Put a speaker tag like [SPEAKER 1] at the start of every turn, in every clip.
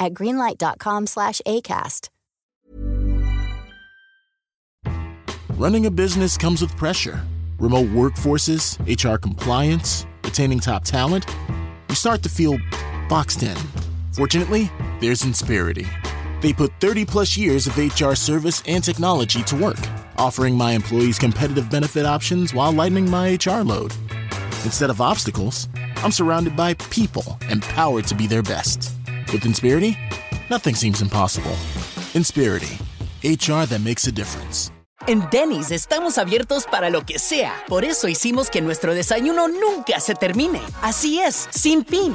[SPEAKER 1] at greenlight.com slash ACAST.
[SPEAKER 2] Running a business comes with pressure. Remote workforces, HR compliance, retaining top talent. You start to feel boxed in. Fortunately, there's Insperity. They put 30 plus years of HR service and technology to work, offering my employees competitive benefit options while lightening my HR load. Instead of obstacles, I'm surrounded by people empowered to be their best. With Insperity, nothing seems impossible. Insperity, HR that makes a difference.
[SPEAKER 3] En Denny's estamos abiertos para lo que sea. Por eso hicimos que nuestro desayuno nunca se termine. Así es, sin fin.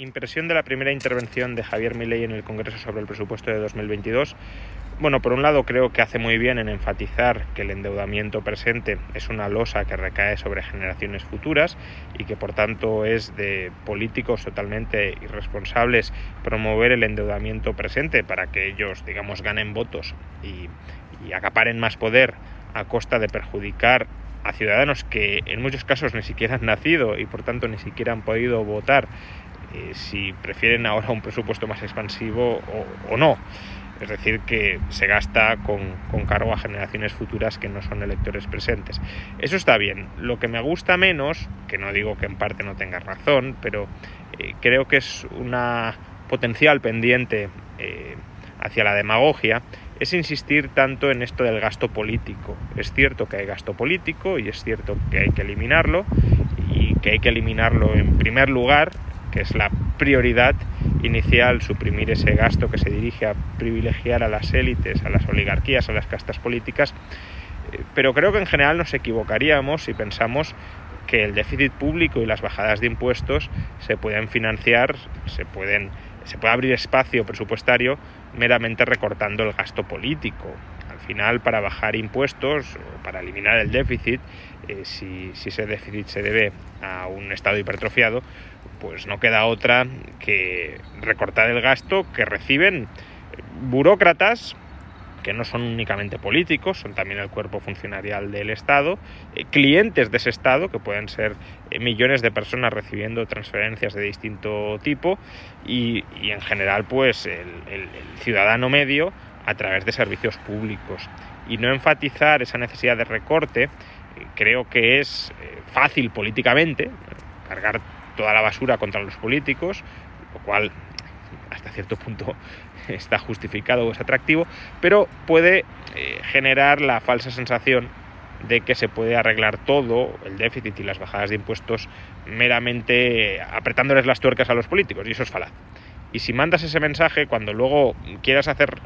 [SPEAKER 4] Impresión de la primera intervención de Javier Milei en el Congreso sobre el presupuesto de 2022. Bueno, por un lado creo que hace muy bien en enfatizar que el endeudamiento presente es una losa que recae sobre generaciones futuras y que por tanto es de políticos totalmente irresponsables promover el endeudamiento presente para que ellos, digamos, ganen votos y, y acaparen más poder a costa de perjudicar a ciudadanos que en muchos casos ni siquiera han nacido y por tanto ni siquiera han podido votar eh, si prefieren ahora un presupuesto más expansivo o, o no. Es decir, que se gasta con, con, cargo a generaciones futuras que no son electores presentes. Eso está bien. Lo que me gusta menos, que no digo que en parte no tenga razón, pero eh, creo que es una potencial pendiente eh, hacia la demagogia, es insistir tanto en esto del gasto político. Es cierto que hay gasto político y es cierto que hay que eliminarlo y que hay que eliminarlo en primer lugar que es la prioridad inicial, suprimir ese gasto que se dirige a privilegiar a las élites, a las oligarquías, a las castas políticas, eh, pero creo que en general nos equivocaríamos si pensamos que el déficit público y las bajadas de impuestos se pueden financiar, se pueden se puede abrir espacio presupuestario meramente recortando el gasto político. Al final, para bajar impuestos o para eliminar el déficit, eh, si, si ese déficit se debe a un Estado hipertrofiado, pues no queda otra que recortar el gasto que reciben burócratas que no son únicamente políticos, son también el cuerpo funcionarial del Estado, eh, clientes de ese Estado, que pueden ser eh, millones de personas recibiendo transferencias de distinto tipo, y, en general, pues el, ciudadano medio a través de servicios públicos. Y no enfatizar esa necesidad de recorte, eh, creo que es fácil políticamente, cargar toda la basura contra los políticos, lo cual hasta cierto punto está justificado o es atractivo, pero puede eh, generar la falsa sensación de que se puede arreglar todo el déficit y las bajadas de impuestos meramente apretándoles las tuercas a los políticos, y eso es falaz. Y si mandas ese mensaje cuando luego quieras hacer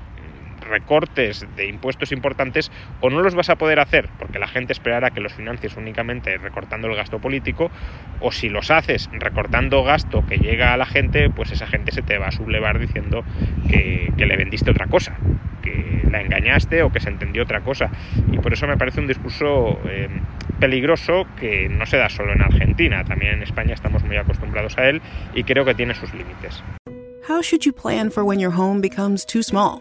[SPEAKER 4] recortes de impuestos importantes o no los vas a poder hacer porque la gente esperará que los financies únicamente recortando el gasto político o si los haces recortando gasto que llega a la gente pues esa gente se te va a sublevar diciendo que, que le vendiste otra cosa que la engañaste o que se entendió otra cosa y por eso me parece un discurso eh, peligroso que no se da solo en Argentina también en España estamos muy acostumbrados a él y creo que tiene sus límites
[SPEAKER 5] How should you plan for when your home becomes too small?